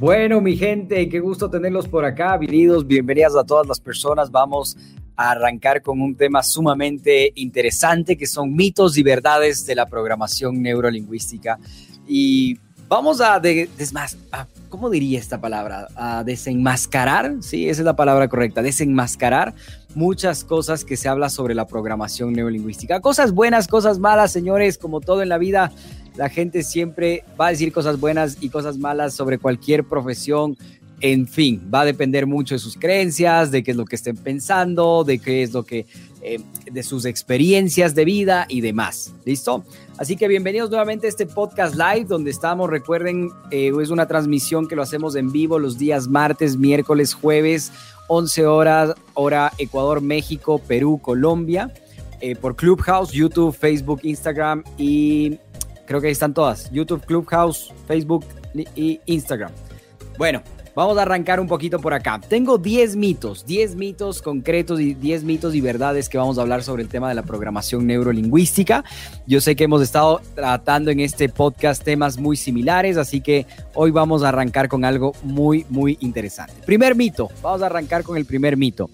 Bueno, mi gente, qué gusto tenerlos por acá. Bienvenidos, bienvenidas a todas las personas. Vamos a arrancar con un tema sumamente interesante que son mitos y verdades de la programación neurolingüística. Y vamos a, ¿cómo diría esta palabra? A desenmascarar, sí, esa es la palabra correcta, desenmascarar muchas cosas que se habla sobre la programación neurolingüística. Cosas buenas, cosas malas, señores, como todo en la vida. La gente siempre va a decir cosas buenas y cosas malas sobre cualquier profesión, en fin, va a depender mucho de sus creencias, de qué es lo que estén pensando, de qué es lo que, eh, de sus experiencias de vida y demás. ¿Listo? Así que bienvenidos nuevamente a este podcast live donde estamos. Recuerden, eh, es una transmisión que lo hacemos en vivo los días martes, miércoles, jueves, 11 horas, hora Ecuador, México, Perú, Colombia, eh, por Clubhouse, YouTube, Facebook, Instagram y creo que ahí están todas. YouTube, Clubhouse, Facebook y Instagram. Bueno, Vamos a arrancar un poquito por acá. Tengo 10 mitos, 10 mitos concretos y 10 mitos y verdades que vamos a hablar sobre el tema de la programación neurolingüística. Yo sé que hemos estado tratando en este podcast temas muy similares, así que hoy vamos a arrancar con algo muy, muy interesante. Primer mito, vamos a arrancar con el primer mito.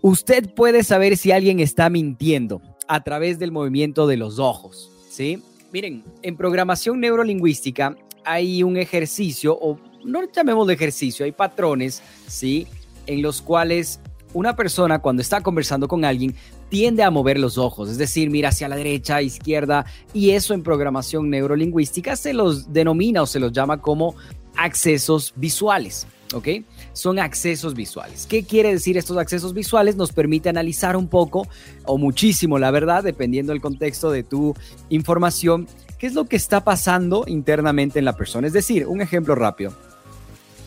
Usted puede saber si alguien está mintiendo a través del movimiento de los ojos, ¿sí? Miren, en programación neurolingüística hay un ejercicio o no llamemos de ejercicio, hay patrones, ¿sí? En los cuales una persona cuando está conversando con alguien tiende a mover los ojos, es decir, mira hacia la derecha, izquierda, y eso en programación neurolingüística se los denomina o se los llama como accesos visuales. ¿ok? Son accesos visuales. ¿Qué quiere decir estos accesos visuales? Nos permite analizar un poco o muchísimo, la verdad, dependiendo del contexto de tu información, qué es lo que está pasando internamente en la persona. Es decir, un ejemplo rápido.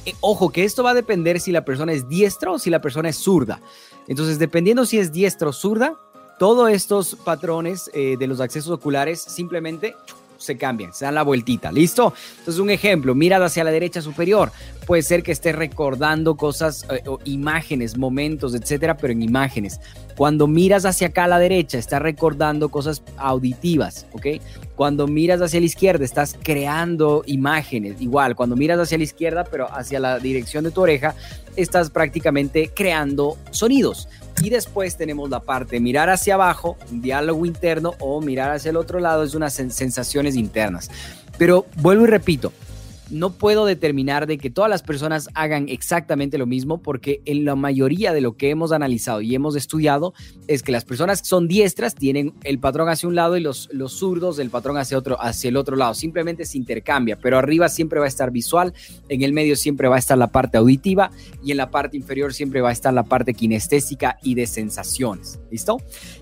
Eh, ojo, que esto va a depender si la persona es diestra o si la persona es zurda. Entonces, dependiendo si es diestra o zurda, todos estos patrones eh, de los accesos oculares simplemente se cambian, se dan la vueltita, ¿listo? Entonces, un ejemplo, mirada hacia la derecha superior, puede ser que esté recordando cosas, eh, imágenes, momentos, etcétera, pero en imágenes. Cuando miras hacia acá a la derecha, estás recordando cosas auditivas, ¿ok? Cuando miras hacia la izquierda, estás creando imágenes. Igual, cuando miras hacia la izquierda, pero hacia la dirección de tu oreja, estás prácticamente creando sonidos. Y después tenemos la parte mirar hacia abajo, un diálogo interno, o mirar hacia el otro lado, es unas sensaciones internas. Pero vuelvo y repito, no puedo determinar de que todas las personas hagan exactamente lo mismo porque en la mayoría de lo que hemos analizado y hemos estudiado es que las personas que son diestras tienen el patrón hacia un lado y los, los zurdos el patrón hacia, otro, hacia el otro lado. Simplemente se intercambia, pero arriba siempre va a estar visual, en el medio siempre va a estar la parte auditiva y en la parte inferior siempre va a estar la parte kinestésica y de sensaciones. ¿Listo?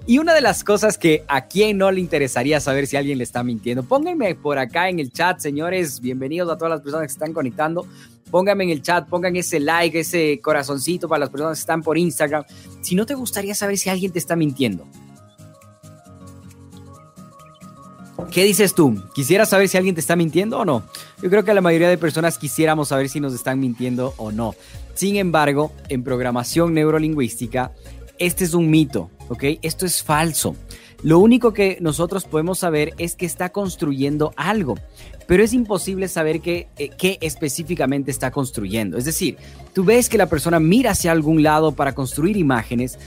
Y una de las cosas que a quien no le interesaría saber si alguien le está mintiendo, pónganme por acá en el chat, señores, bienvenidos a todas las personas que están conectando. Pónganme en el chat, pongan ese like, ese corazoncito para las personas que están por Instagram. Si no te gustaría saber si alguien te está mintiendo. ¿Qué dices tú? ¿Quisieras saber si alguien te está mintiendo o no? Yo creo que la mayoría de personas quisiéramos saber si nos están mintiendo o no. Sin embargo, en programación neurolingüística, este es un mito, ¿ok? Esto es falso. Lo único que nosotros podemos saber es que está construyendo algo pero es imposible saber qué, eh, qué específicamente está construyendo. Es decir, tú ves que la persona mira hacia algún lado para construir imágenes,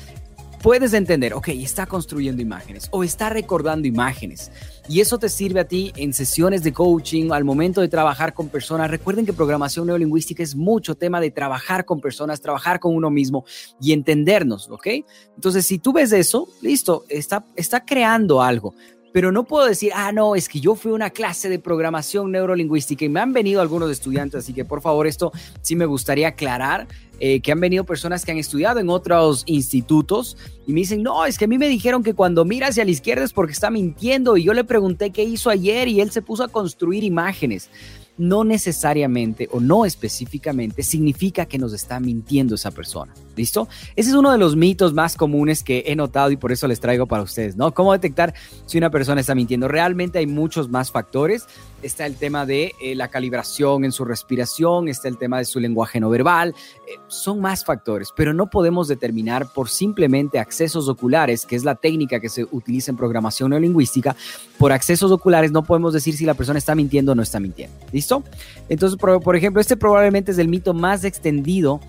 puedes entender, ok, está construyendo imágenes o está recordando imágenes. Y eso te sirve a ti en sesiones de coaching, al momento de trabajar con personas. Recuerden que programación neurolingüística es mucho tema de trabajar con personas, trabajar con uno mismo y entendernos, ¿ok? Entonces, si tú ves eso, listo, está, está creando algo pero no puedo decir, ah, no, es que yo fui a una clase de programación neurolingüística y me han venido algunos estudiantes, así que por favor esto sí me gustaría aclarar, eh, que han venido personas que han estudiado en otros institutos y me dicen, no, es que a mí me dijeron que cuando mira hacia la izquierda es porque está mintiendo y yo le pregunté qué hizo ayer y él se puso a construir imágenes. No necesariamente o no específicamente significa que nos está mintiendo esa persona. ¿Listo? Ese es uno de los mitos más comunes que he notado y por eso les traigo para ustedes, ¿no? ¿Cómo detectar si una persona está mintiendo? Realmente hay muchos más factores. Está el tema de eh, la calibración en su respiración, está el tema de su lenguaje no verbal. Eh, son más factores, pero no podemos determinar por simplemente accesos oculares, que es la técnica que se utiliza en programación neolingüística. Por accesos oculares no podemos decir si la persona está mintiendo o no está mintiendo. ¿Listo? Entonces, por, por ejemplo, este probablemente es el mito más extendido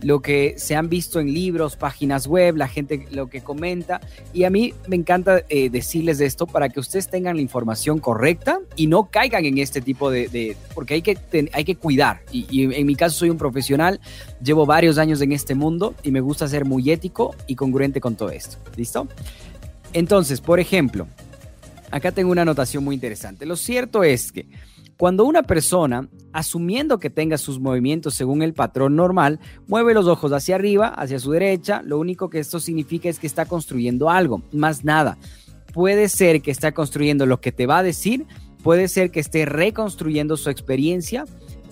lo que se han visto en libros, páginas web, la gente lo que comenta. Y a mí me encanta eh, decirles esto para que ustedes tengan la información correcta y no caigan en este tipo de... porque hay que, hay que cuidar. Y, y, en mi caso soy un profesional, llevo varios años en este mundo y me gusta ser muy ético y congruente con todo esto. ¿Listo? Entonces, por ejemplo, acá tengo una anotación muy interesante. Lo cierto es que cuando una persona, asumiendo que tenga sus movimientos según el patrón normal, mueve los ojos hacia arriba, hacia su derecha, lo único que esto significa es que está construyendo algo, más nada. Puede ser que está construyendo lo que te va a decir, puede ser que esté reconstruyendo su experiencia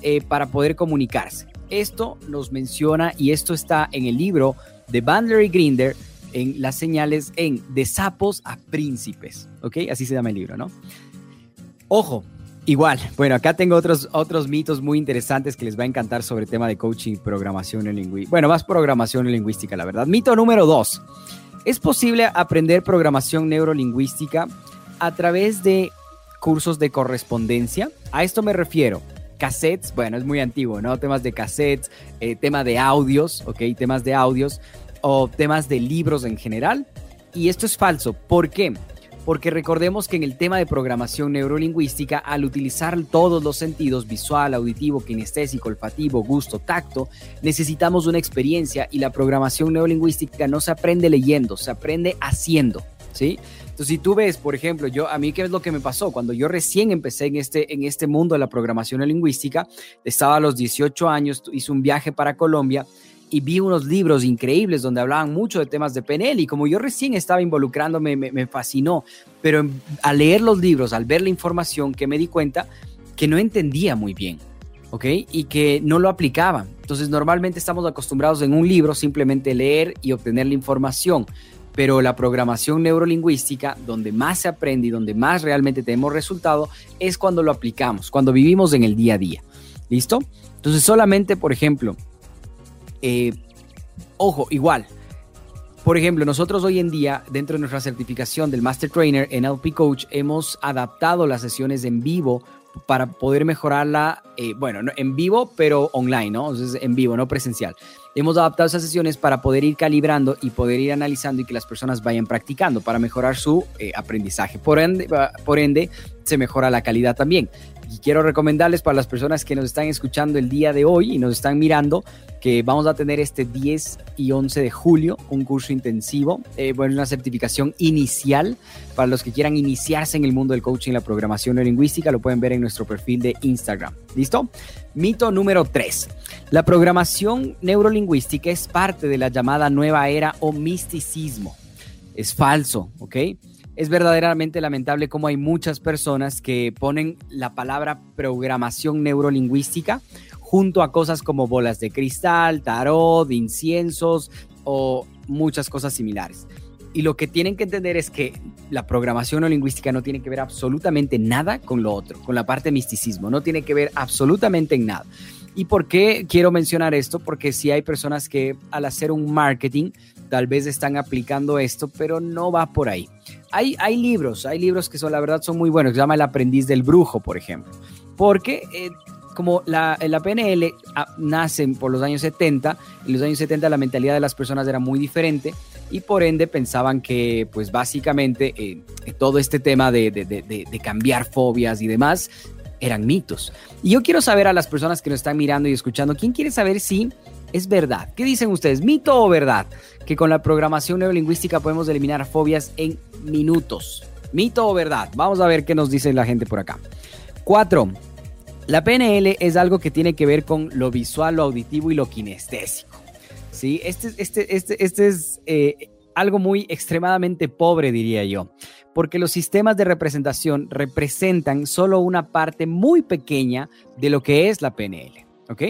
eh, para poder comunicarse. Esto nos menciona y esto está en el libro de Bandler y Grinder en las señales en De sapos a príncipes, ¿ok? Así se llama el libro, ¿no? Ojo, Igual, bueno, acá tengo otros, otros mitos muy interesantes que les va a encantar sobre el tema de coaching, programación lingüística. Bueno, más programación lingüística, la verdad. Mito número dos. ¿Es posible aprender programación neurolingüística a través de cursos de correspondencia? A esto me refiero. Cassettes, bueno, es muy antiguo, ¿no? Temas de cassettes, eh, tema de audios, ¿ok? Temas de audios o temas de libros en general. Y esto es falso. ¿Por qué? Porque recordemos que en el tema de programación neurolingüística, al utilizar todos los sentidos, visual, auditivo, kinestésico, olfativo, gusto, tacto, necesitamos una experiencia y la programación neurolingüística no se aprende leyendo, se aprende haciendo, ¿sí? Entonces, si tú ves, por ejemplo, yo a mí qué es lo que me pasó cuando yo recién empecé en este en este mundo de la programación neurolingüística, estaba a los 18 años, hice un viaje para Colombia y vi unos libros increíbles donde hablaban mucho de temas de PNL y como yo recién estaba involucrándome, me, fascinó, pero al leer los libros, al ver la información, que me di cuenta que no entendía muy bien, ¿ok? Y que no lo aplicaba. Entonces normalmente estamos acostumbrados en un libro simplemente leer y obtener la información, pero la programación neurolingüística, donde más se aprende y donde más realmente tenemos resultado, es cuando lo aplicamos, cuando vivimos en el día a día. ¿Listo? Entonces solamente, por ejemplo, eh, ojo, igual. Por ejemplo, nosotros hoy en día, dentro de nuestra certificación del Master Trainer en LP Coach, hemos adaptado las sesiones en vivo para poder mejorarla, eh, bueno, en vivo, pero online, ¿no? Entonces, en vivo, no presencial. Hemos adaptado esas sesiones para poder ir calibrando y poder ir analizando y que las personas vayan practicando para mejorar su eh, aprendizaje. Por ende, por ende, se mejora la calidad también. Quiero recomendarles para las personas que nos están escuchando el día de hoy y nos están mirando que vamos a tener este 10 y 11 de julio un curso intensivo, eh, bueno, una certificación inicial para los que quieran iniciarse en el mundo del coaching y la programación neurolingüística, lo pueden ver en nuestro perfil de Instagram. ¿Listo? Mito número 3. La programación neurolingüística es parte de la llamada nueva era o misticismo. Es falso, ¿ok? Es verdaderamente lamentable cómo hay muchas personas que ponen la palabra programación neurolingüística junto a cosas como bolas de cristal, tarot, inciensos o muchas cosas similares. Y lo que tienen que entender es que la programación neurolingüística no tiene que ver absolutamente nada con lo otro, con la parte de misticismo, no tiene que ver absolutamente en nada. ¿Y por qué quiero mencionar esto? Porque si hay personas que al hacer un marketing tal vez están aplicando esto, pero no va por ahí. Hay, hay libros, hay libros que son, la verdad, son muy buenos, se llama El aprendiz del brujo, por ejemplo, porque eh, como la, la PNL ah, nace por los años 70, en los años 70 la mentalidad de las personas era muy diferente y por ende pensaban que pues básicamente eh, todo este tema de, de, de, de, cambiar fobias y demás eran mitos. Y yo quiero saber a las personas que nos están mirando y escuchando, ¿quién quiere saber si es verdad. ¿Qué dicen ustedes? ¿Mito o verdad? Que con la programación neurolingüística podemos eliminar fobias en minutos. ¿Mito o verdad? Vamos a ver qué nos dice la gente por acá. Cuatro. La PNL es algo que tiene que ver con lo visual, lo auditivo y lo kinestésico. ¿Sí? Este, este, este, este es eh, algo muy extremadamente pobre, diría yo, porque los sistemas de representación representan solo una parte muy pequeña de lo que es la PNL. ¿Ok?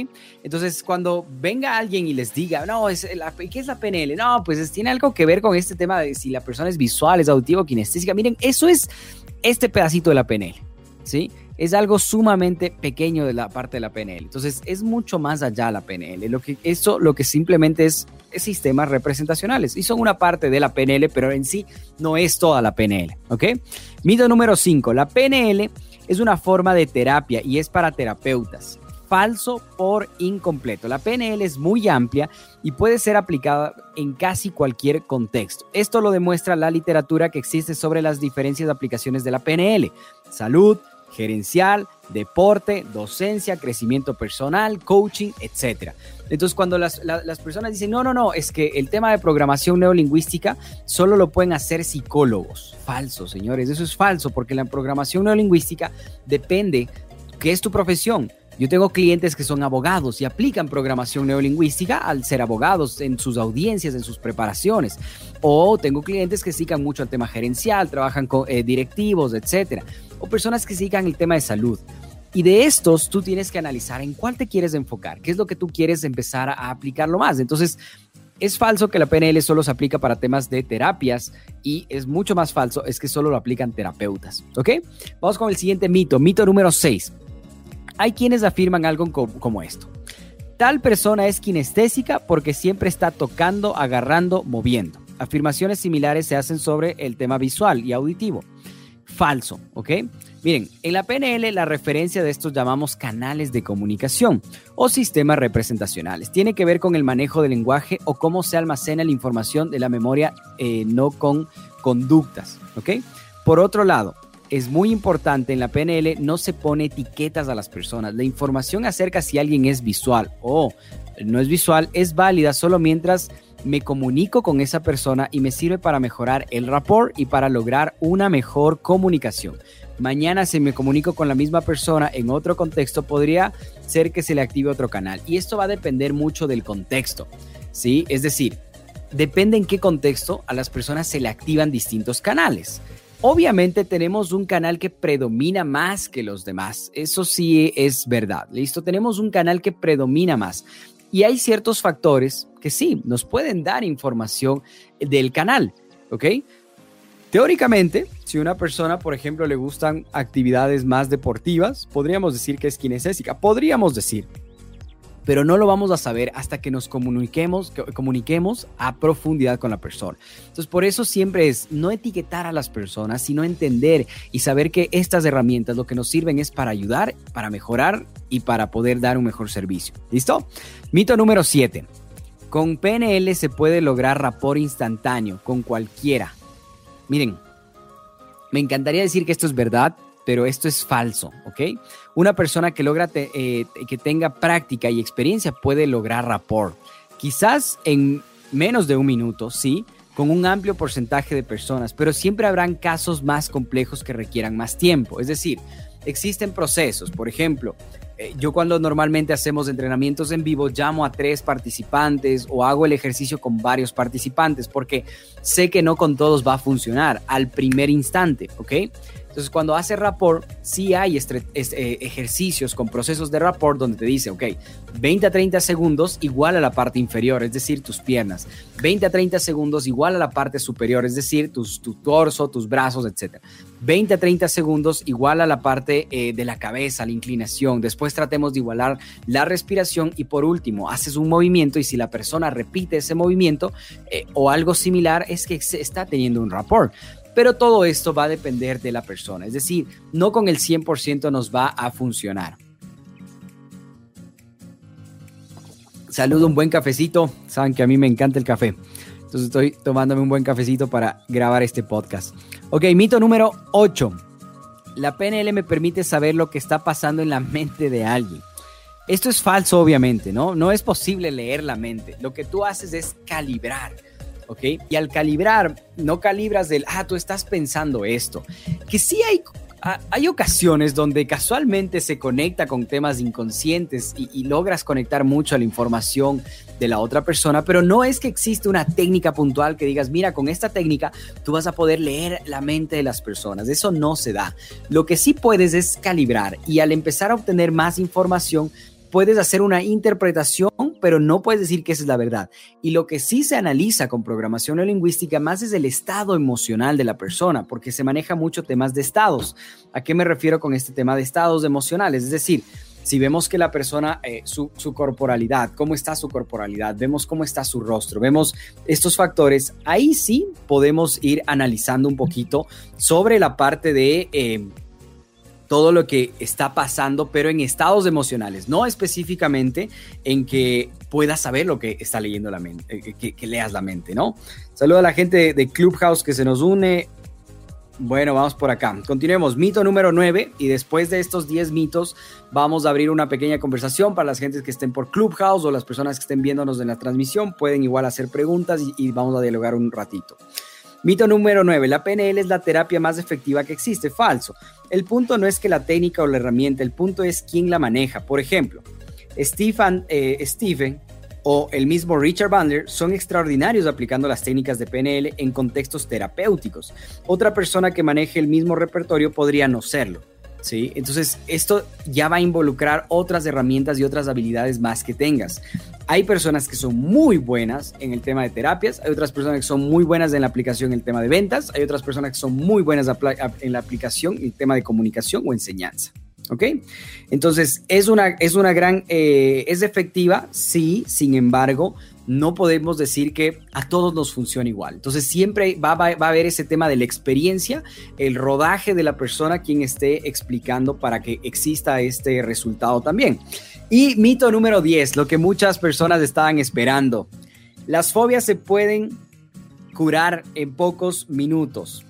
Entonces, cuando venga alguien y les diga, no, es la, ¿qué es la PNL? No, pues tiene algo que ver con este tema de si la persona es visual, es auditiva, kinestésica. Miren, eso es este pedacito de la PNL, ¿sí? Es algo sumamente pequeño de la parte de la PNL. Entonces, es mucho más allá la PNL. Lo que, eso lo que simplemente es, es sistemas representacionales y son una parte de la PNL, pero en sí no es toda la PNL, ¿ok? Mito número 5, la PNL es una forma de terapia y es para terapeutas falso por incompleto. La PNL es muy amplia y puede ser aplicada en casi cualquier contexto. Esto lo demuestra la literatura que existe sobre las diferentes aplicaciones de la PNL. Salud, gerencial, deporte, docencia, crecimiento personal, coaching, etc. Entonces, cuando las, las, personas dicen, no, no, no, es que el tema de programación neolingüística solo lo pueden hacer psicólogos. Falso, señores, eso es falso, porque la programación neolingüística depende, ¿qué es tu profesión? Yo tengo clientes que son abogados y aplican programación neolingüística al ser abogados en sus audiencias, en sus preparaciones. O tengo clientes que sigan mucho el tema gerencial, trabajan con eh, directivos, etcétera. O personas que sigan el tema de salud. Y de estos tú tienes que analizar en cuál te quieres enfocar, qué es lo que tú quieres empezar a aplicarlo más. Entonces, es falso que la PNL solo se aplica para temas de terapias y es mucho más falso es que solo lo aplican terapeutas. ¿Ok? Vamos con el siguiente mito, mito número 6. Hay quienes afirman algo como esto. Tal persona es kinestésica porque siempre está tocando, agarrando, moviendo. Afirmaciones similares se hacen sobre el tema visual y auditivo. Falso, ¿ok? Miren, en la PNL la referencia de estos llamamos canales de comunicación o sistemas representacionales. Tiene que ver con el manejo del lenguaje o cómo se almacena la información de la memoria, eh, no con conductas, ¿ok? Por otro lado, es muy importante en la PNL, no se pone etiquetas a las personas. La información acerca si alguien es visual o no es visual es válida solo mientras me comunico con esa persona y me sirve para mejorar el rapport y para lograr una mejor comunicación. Mañana si me comunico con la misma persona en otro contexto podría ser que se le active otro canal y esto va a depender mucho del contexto, ¿sí? Es decir, depende en qué contexto a las personas se le activan distintos canales. Obviamente tenemos un canal que predomina más que los demás. Eso sí es verdad. Listo, tenemos un canal que predomina más. Y hay ciertos factores que sí, nos pueden dar información del canal, ¿ok? Teóricamente, si una persona, por ejemplo, le gustan actividades más deportivas, podríamos decir que es kinestésica. Podríamos decir, pero no lo vamos a saber hasta que nos comuniquemos, comuniquemos a profundidad con la persona. Entonces, por eso siempre es no etiquetar a las personas, sino entender y saber que estas herramientas lo que nos sirven es para ayudar, para mejorar y para poder dar un mejor servicio. ¿Listo? Mito número 7. Con PNL se puede lograr rapport instantáneo con cualquiera. Miren, me encantaría decir que esto es verdad, pero esto es falso, ¿ok? Una persona que logra eh, que tenga práctica y experiencia puede lograr rapport. Quizás en menos de un minuto, sí, con un amplio porcentaje de personas, pero siempre habrán casos más complejos que requieran más tiempo. Es decir, existen procesos, por ejemplo, eh, yo cuando normalmente hacemos entrenamientos en vivo llamo a tres participantes o hago el ejercicio con varios participantes porque sé que no con todos va a funcionar al primer instante, ¿ok? Entonces, cuando hace rapport, sí hay eh, ejercicios con procesos de rapport donde te dice, ok, 20 a 30 segundos igual a la parte inferior, es decir, tus piernas. 20 a 30 segundos igual a la parte superior, es decir, tus, tu torso, tus brazos, etc. 20 a 30 segundos igual a la parte eh, de la cabeza, la inclinación. Después tratemos de igualar la respiración y por último, haces un movimiento y si la persona repite ese movimiento eh, o algo similar, es que está teniendo un rapport. Pero todo esto va a depender de la persona, es decir, no con el 100% nos va a funcionar. Saludo un buen cafecito, saben que a mí me encanta el café. Entonces estoy tomándome un buen cafecito para grabar este podcast. Ok, mito número 8. La PNL me permite saber lo que está pasando en la mente de alguien. Esto es falso, obviamente, ¿no? No es posible leer la mente. Lo que tú haces es calibrar Y al calibrar, no calibras del, ah, tú estás pensando esto. Que sí hay hay ocasiones donde casualmente se conecta con temas inconscientes y, logras conectar mucho a la información de la otra persona, pero no es que existe una técnica puntual que digas, mira, con esta técnica tú vas a poder leer la mente de las personas. Eso no se da. Lo que sí puedes es calibrar y al empezar a obtener más información, puedes hacer una interpretación, pero no puedes decir que esa es la verdad. Y lo que sí se analiza con programación neurolingüística más es el estado emocional de la persona, porque se maneja mucho temas de estados. ¿A qué me refiero con este tema de estados emocionales? Es decir, si vemos que la persona, eh, su, su, corporalidad, cómo está su corporalidad, vemos cómo está su rostro, vemos estos factores, ahí sí podemos ir analizando un poquito sobre la parte de eh, todo lo que está pasando, pero en estados emocionales, no específicamente en que puedas saber lo que está leyendo la mente, eh, que, leas la mente, ¿no? Saludo a la gente de Clubhouse que se nos une. Bueno, vamos por acá. Continuemos. Mito número 9. Y después de estos 10 mitos, vamos a abrir una pequeña conversación para las gentes que estén por Clubhouse o las personas que estén viéndonos en la transmisión. Pueden igual hacer preguntas y vamos a dialogar un ratito. Mito número 9. La PNL es la terapia más efectiva que existe. Falso. El punto no es que la técnica o la herramienta, el punto es quién la maneja. Por ejemplo, Stephen, eh, Stephen o el mismo Richard Bandler son extraordinarios aplicando las técnicas de PNL en contextos terapéuticos. Otra persona que maneje el mismo repertorio podría no serlo. ¿Sí? Entonces, esto ya va a involucrar otras herramientas y otras habilidades más que tengas. Hay personas que son muy buenas en el tema de terapias, hay otras personas que son muy buenas en la aplicación en el tema de ventas, hay otras personas que son muy buenas en la aplicación en el tema de comunicación o enseñanza. ¿Ok? Entonces, es una, es una gran, eh, es efectiva, sí, sin embargo, no podemos decir que a todos nos funciona igual. Entonces siempre va, va, a haber ese tema de la experiencia, el rodaje de la persona quien esté explicando para que exista este resultado también. Y mito número 10, lo que muchas personas estaban esperando. Las fobias se pueden curar en pocos minutos.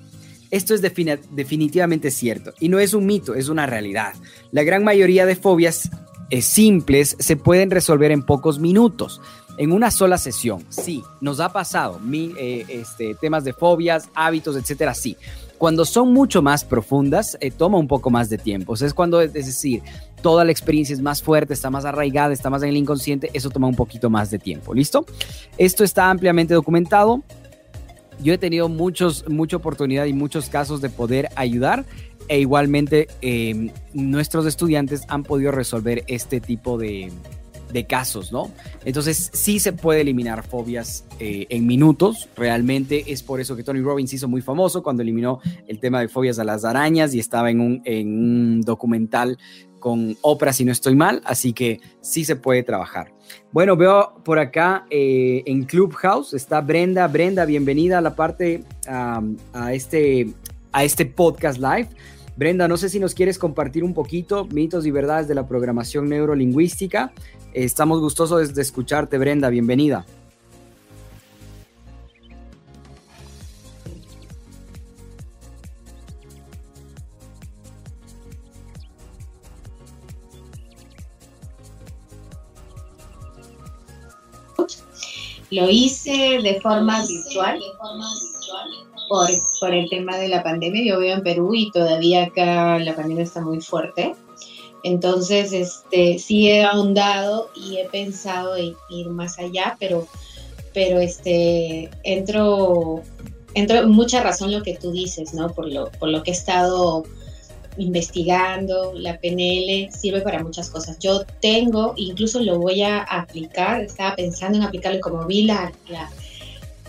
Esto es definitivamente cierto y no es un mito, es una realidad. La gran mayoría de fobias eh, simples se pueden resolver en pocos minutos en una sola sesión. Sí, nos ha pasado eh, este, temas de fobias, hábitos, etcétera. Sí, cuando son mucho más profundas, eh, toma un poco más de tiempo. es cuando, es decir, toda la experiencia es más fuerte, está más arraigada, está más en el inconsciente, eso toma un poquito más de tiempo. ¿Listo? Esto está ampliamente documentado. Yo he tenido muchos, mucha oportunidad y muchos casos de poder ayudar e igualmente em, nuestros estudiantes han podido resolver este tipo de, de casos, ¿no? Entonces sí se puede eliminar fobias eh, en minutos, realmente es por eso que Tony Robbins hizo muy famoso cuando eliminó el tema de fobias a las arañas y estaba en un, en un documental con Oprah, si no estoy mal, así que sí se puede trabajar. Bueno, veo por acá eh, en Clubhouse está Brenda. Brenda, bienvenida a la parte, a, este, a este podcast live. Brenda, no sé si nos quieres compartir un poquito mitos y verdades de la programación neurolingüística. Estamos gustosos de escucharte, Brenda. Bienvenida. Lo hice de forma virtual por, el tema de la pandemia. Yo vivo en Perú y todavía acá la pandemia está muy fuerte. Entonces, este, sí he ahondado y he pensado en ir más allá, pero, pero este, entro, entro mucha razón lo que tú dices, ¿no? Por lo, por lo que he estado investigando, la PNL sirve para muchas cosas. Yo tengo, incluso lo voy a aplicar, estaba pensando en aplicarlo como vi la,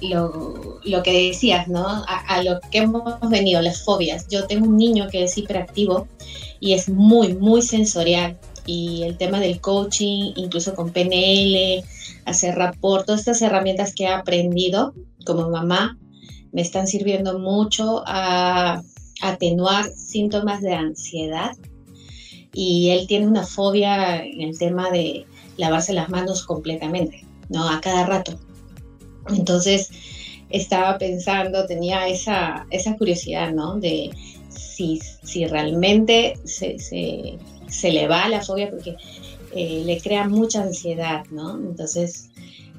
lo, que decías, ¿no? A, a, lo que hemos venido, las fobias. Yo tengo un niño que es hiperactivo y es muy, muy sensorial. Y el tema del coaching, incluso con PNL, hacer rapport, todas estas herramientas que he aprendido como mamá, me están sirviendo mucho a atenuar síntomas de ansiedad. Y él tiene una fobia en el tema de lavarse las manos completamente, ¿no? A cada rato. Entonces, estaba pensando, tenía esa, esa curiosidad, ¿no? De si, realmente se, se, le va la fobia porque eh, le crea mucha ansiedad, ¿no? Entonces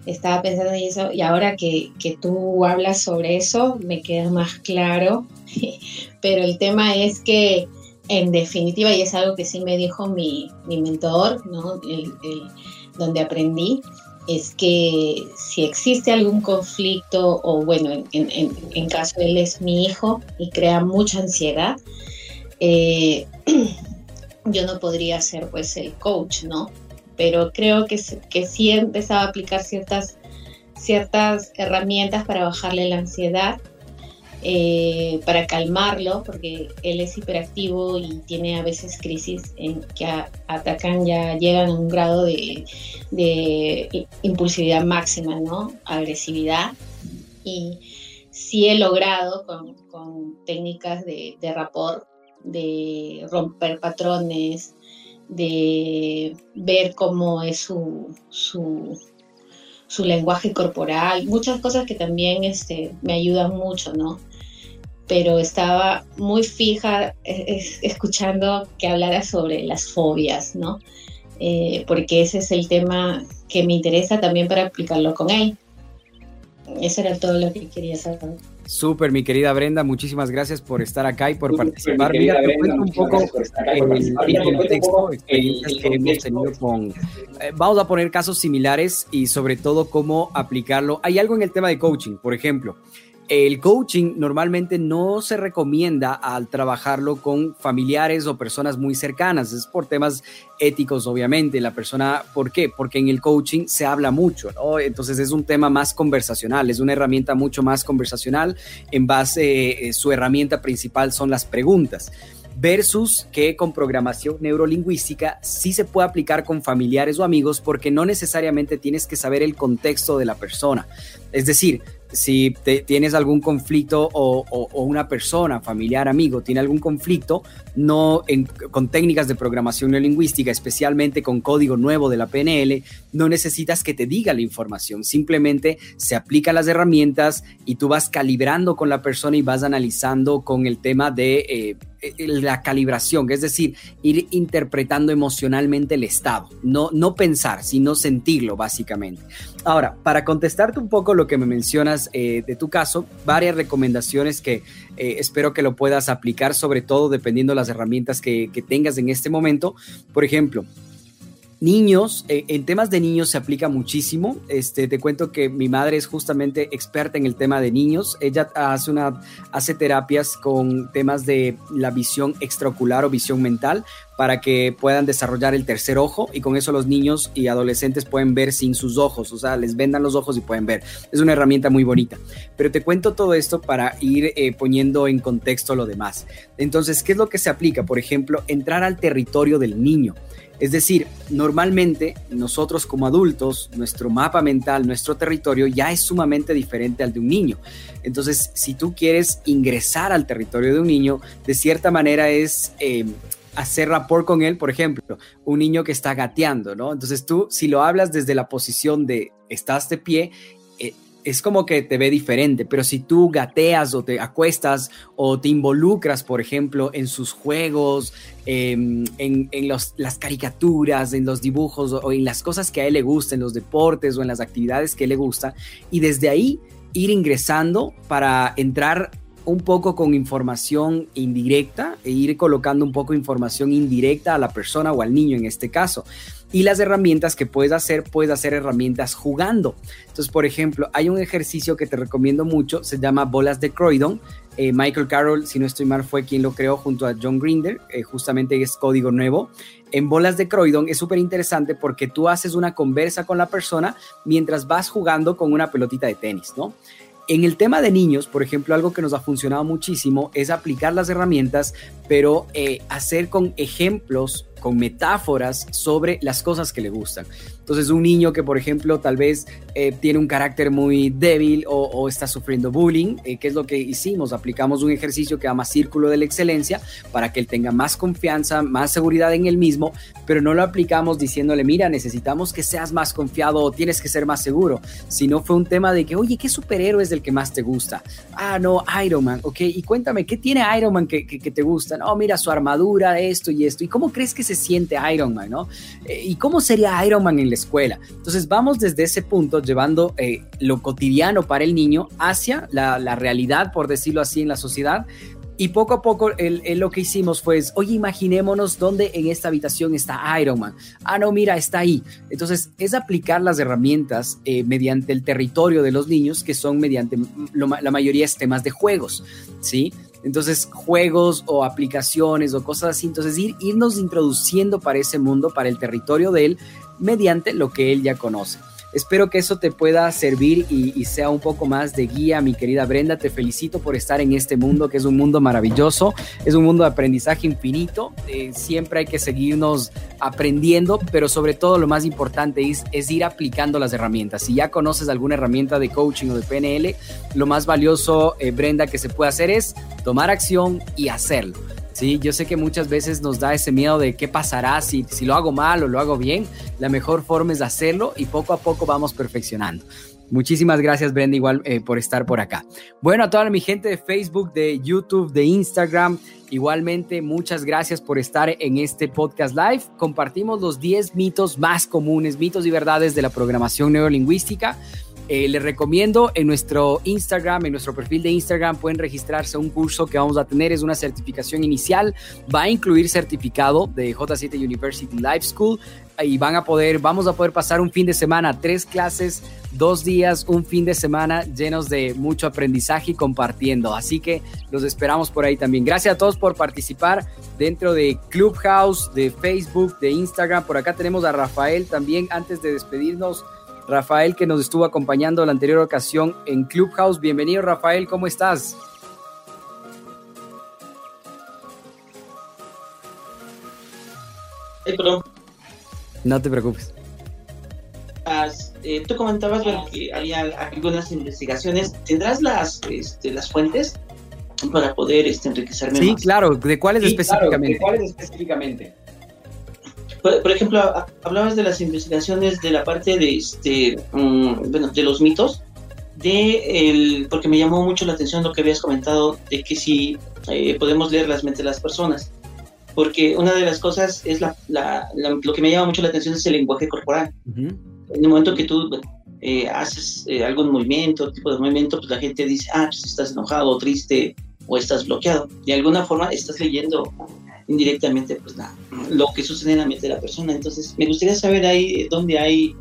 estaba pensando en eso y ahora que, que tú hablas sobre eso me queda más claro, pero el tema es que en definitiva, y es algo que sí me dijo mi, mi mentor, ¿no? donde aprendí, es que si existe algún conflicto, o bueno, en, en, caso él es mi hijo y crea mucha ansiedad, eh, yo no podría ser pues el coach, ¿no? pero creo que, que sí he empezado a aplicar ciertas, ciertas herramientas para bajarle la ansiedad, eh, para calmarlo, porque él es hiperactivo y tiene a veces crisis en que atacan, ya llegan a un grado de, impulsividad máxima, ¿no? Agresividad. Y sí he logrado con, técnicas de, de de romper patrones, de ver cómo es su, su, lenguaje corporal, muchas cosas que también este, me ayudan mucho, ¿no? Pero estaba muy fija escuchando que hablara sobre las fobias, ¿no? Eh, porque ese es el tema que me interesa también para aplicarlo con él. Eso era todo lo que quería saber. Súper, mi querida Brenda, muchísimas gracias por estar acá y por participar. Mira, te cuento un poco el, contexto, experiencias que hemos tenido con... Eh, vamos a poner casos similares y sobre todo cómo aplicarlo. Hay algo en el tema de coaching, por ejemplo. El coaching normalmente no se recomienda al trabajarlo con familiares o personas muy cercanas, es por temas éticos, obviamente. La persona, ¿por qué? Porque en el coaching se habla mucho. Entonces es un tema más conversacional, es una herramienta mucho más conversacional. En base, eh, su herramienta principal son las preguntas versus que con programación neurolingüística sí se puede aplicar con familiares o amigos porque no necesariamente tienes que saber el contexto de la persona. Es decir, si tienes algún conflicto o, una persona, familiar, amigo, tiene algún conflicto, no con técnicas de programación neolingüística, especialmente con código nuevo de la PNL, no necesitas que te diga la información, simplemente se aplican las herramientas y tú vas calibrando con la persona y vas analizando con el tema de... Eh, eh, la calibración, es decir, ir interpretando emocionalmente el estado, no, no pensar, sino sentirlo básicamente. Ahora, para contestarte un poco lo que me mencionas eh, de tu caso, varias recomendaciones que eh, espero que lo puedas aplicar, sobre todo dependiendo de las herramientas que tengas en este momento. Por ejemplo, Niños, eh, en temas de niños se aplica muchísimo. Este, te cuento que mi madre es justamente experta en el tema de niños. Ella hace, una, hace terapias con temas de la visión extraocular o visión mental para que puedan desarrollar el tercer ojo y con eso los niños y adolescentes pueden ver sin sus ojos, o sea, les vendan los ojos y pueden ver. Es una herramienta muy bonita. Pero te cuento todo esto para ir eh, poniendo en contexto lo demás. Entonces, ¿qué es lo que se aplica? Por ejemplo, entrar al territorio del niño. Es decir, normalmente nosotros como adultos, nuestro mapa mental, nuestro territorio ya es sumamente diferente al de un niño. Entonces, si tú quieres ingresar al territorio de un niño, de cierta manera es... Eh, hacer rapport con él, por ejemplo, un niño que está gateando, ¿no? Entonces tú, si lo hablas desde la posición de estás de pie, es como que te ve diferente, pero si tú gateas o te acuestas o te involucras, por ejemplo, en sus juegos, em, en, las caricaturas, en los dibujos o, en las cosas que a él le gustan, en los deportes o en las actividades que le gusta, y desde ahí ir ingresando para entrar un poco con información indirecta e ir colocando un poco información indirecta a la persona o al niño en este caso. Y las herramientas que puedes hacer, puedes hacer herramientas jugando. Entonces, por ejemplo, hay un ejercicio que te recomiendo mucho, se llama Bolas de Croydon. Eh, Michael Carroll, si no estoy mal, fue quien lo creó junto a John Grinder, eh, justamente es código nuevo. En Bolas de Croydon es súper interesante porque tú haces una conversa con la persona mientras vas jugando con una pelotita de tenis, ¿no? En el tema de niños, por ejemplo, algo que nos ha funcionado muchísimo es aplicar las herramientas, pero eh, hacer con ejemplos con metáforas sobre las cosas que le gustan. Entonces, un niño que, por ejemplo, tal vez eh, tiene un carácter muy débil o, está sufriendo bullying, eh, ¿qué es lo que hicimos? Aplicamos un ejercicio que llama Círculo de la Excelencia para que él tenga más confianza, más seguridad en él mismo, pero no lo aplicamos diciéndole, mira, necesitamos que seas más confiado o tienes que ser más seguro, sino fue un tema de que, oye, ¿qué superhéroe es el que más te gusta? Ah, no, Iron Man, ok, y cuéntame, ¿qué tiene Iron Man que, que, que te gusta? No, mira, su armadura, esto y esto, ¿y cómo crees que se siente Iron Man, ¿no? Eh, ¿Y cómo sería Iron Man en la escuela? Entonces vamos desde ese punto llevando eh, lo cotidiano para el niño hacia la, realidad, por decirlo así, en la sociedad. Y poco a poco lo que hicimos fue, oye, imaginémonos dónde en esta habitación está Iron Man. Ah, no, mira, está ahí. Entonces, es aplicar las herramientas eh, mediante el territorio de los niños, que son mediante la mayoría de temas de juegos, ¿sí? Entonces, juegos o aplicaciones o cosas así. Entonces, ir, irnos introduciendo para ese mundo, para el territorio de él, mediante lo que él ya conoce. Espero que eso te pueda servir y, sea un poco más de guía, mi querida Brenda. Te felicito por estar en este mundo, que es un mundo maravilloso, es un mundo de aprendizaje infinito. Eh, siempre hay que seguirnos aprendiendo, pero sobre todo lo más importante es, ir aplicando las herramientas. Si ya conoces alguna herramienta de coaching o de PNL, lo más valioso, eh, Brenda, que se puede hacer es tomar acción y hacerlo. Sí, yo sé que muchas veces nos da ese miedo de qué pasará si, si lo hago mal o lo hago bien. La mejor forma es hacerlo y poco a poco vamos perfeccionando. Muchísimas gracias, Brenda, igual eh, por estar por acá. Bueno, a toda mi gente de Facebook, de YouTube, de Instagram, igualmente muchas gracias por estar en este podcast live. Compartimos los 10 mitos más comunes, mitos y verdades de la programación neurolingüística. Eh, les recomiendo en nuestro Instagram, en nuestro perfil de Instagram, pueden registrarse a un curso que vamos a tener. Es una certificación inicial. Va a incluir certificado de J7 University Life School y van a poder, vamos a poder pasar un fin de semana, tres clases, dos días, un fin de semana llenos de mucho aprendizaje y compartiendo. Así que los esperamos por ahí también. Gracias a todos por participar dentro de Clubhouse, de Facebook, de Instagram. Por acá tenemos a Rafael también. Antes de despedirnos, Rafael que nos estuvo acompañando la anterior ocasión en Clubhouse. Bienvenido Rafael, ¿cómo estás? No te preocupes. Eh, tú comentabas que había algunas investigaciones. ¿Tendrás las, este, las fuentes para poder este, enriquecerme sí, claro. ¿De cuáles específicamente? ¿De cuáles específicamente? Por, ejemplo, hablabas de las investigaciones de la parte de, este, mm, bueno, de los mitos, de el, porque me llamó mucho la atención lo que habías comentado de que si eh, podemos leer las mentes de las personas, porque una de las cosas es la, lo que me llama mucho la atención es el lenguaje corporal. En el momento que tú eh, haces eh, algún movimiento, tipo de movimiento, pues la gente dice, ah, pues estás enojado, triste o estás bloqueado. De alguna forma estás leyendo indirectamente pues nada, lo que sucede en la mente de la persona. Entonces, me gustaría saber ahí dónde hay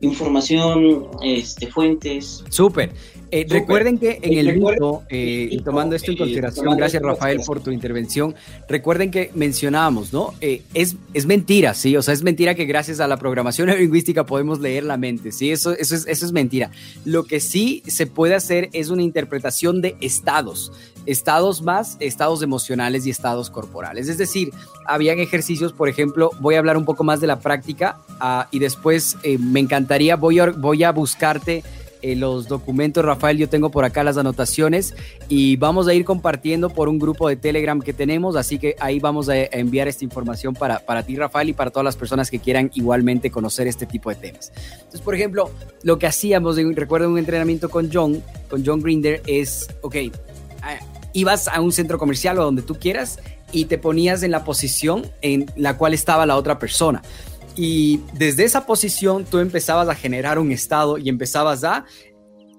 información, este, fuentes. Súper. Eh, recuerden que en el mito, eh, tomando esto en consideración, gracias Rafael por tu intervención, recuerden que mencionábamos, ¿no? Eh, es, es mentira, ¿sí? O sea, es mentira que gracias a la programación lingüística podemos leer la mente, ¿sí? Eso, eso, es, eso es mentira. Lo que sí se puede hacer es una interpretación de estados estados más estados emocionales y estados corporales. Es decir, habían ejercicios, por ejemplo, voy a hablar un poco más de la práctica ah, y después eh, me encantaría, voy a, voy a buscarte eh, los documentos, Rafael, yo tengo por acá las anotaciones y vamos a ir compartiendo por un grupo de Telegram que tenemos, así que ahí vamos a enviar esta información para, para ti, Rafael, y para todas las personas que quieran igualmente conocer este tipo de temas. Entonces, por ejemplo, lo que hacíamos, recuerdo un entrenamiento con John, con John Grinder, es, ok, ibas a un centro comercial o donde tú quieras y te ponías en la posición en la cual estaba la otra persona. Y desde esa posición tú empezabas a generar un estado y empezabas a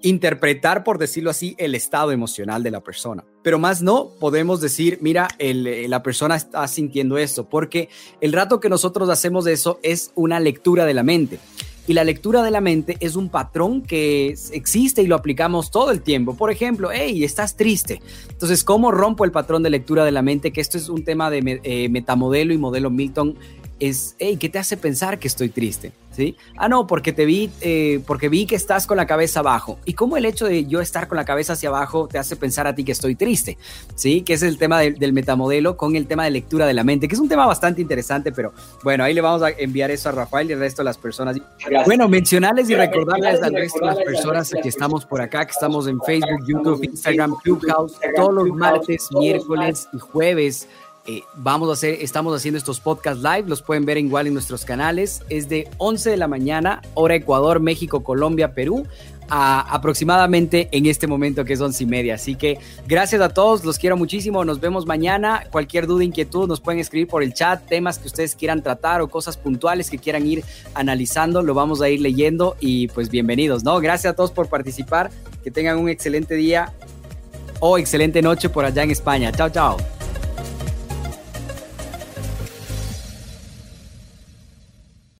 interpretar, por decirlo así, el estado emocional de la persona. Pero más no podemos decir, mira, la persona está sintiendo eso, porque el rato que nosotros hacemos eso es una lectura de la mente. Y la lectura de la mente es un patrón que existe y lo aplicamos todo el tiempo. Por ejemplo, hey, estás triste. Entonces, ¿cómo rompo el patrón de lectura de la mente? Que esto es un tema de eh, metamodelo y modelo Milton. Es, hey, ¿qué te hace pensar que estoy triste? Ah, no, porque te vi, eh, porque vi que estás con la cabeza abajo. ¿Y cómo el hecho de yo estar con la cabeza hacia abajo te hace pensar a ti que estoy triste? ¿Sí? Que es el tema del metamodelo con el tema de lectura de la mente, que es un tema bastante interesante, pero bueno, ahí le vamos a enviar eso a Rafael y al resto de las personas. Bueno, mencionarles y recordarles al resto de las personas que estamos por acá, que estamos en Facebook, YouTube, Instagram, Clubhouse, todos los martes, miércoles y jueves eh, vamos a hacer, estamos haciendo estos podcasts live, los pueden ver igual en nuestros canales. Es de 11 de la mañana, hora Ecuador, México, Colombia, Perú, a aproximadamente en este momento que es 11 y media. Así que gracias a todos, los quiero muchísimo. Nos vemos mañana. Cualquier duda, inquietud, nos pueden escribir por el chat, temas que ustedes quieran tratar o cosas puntuales que quieran ir analizando, lo vamos a ir leyendo y pues bienvenidos, ¿no? Gracias a todos por participar. Que tengan un excelente día o excelente noche por allá en España. Chao, chao.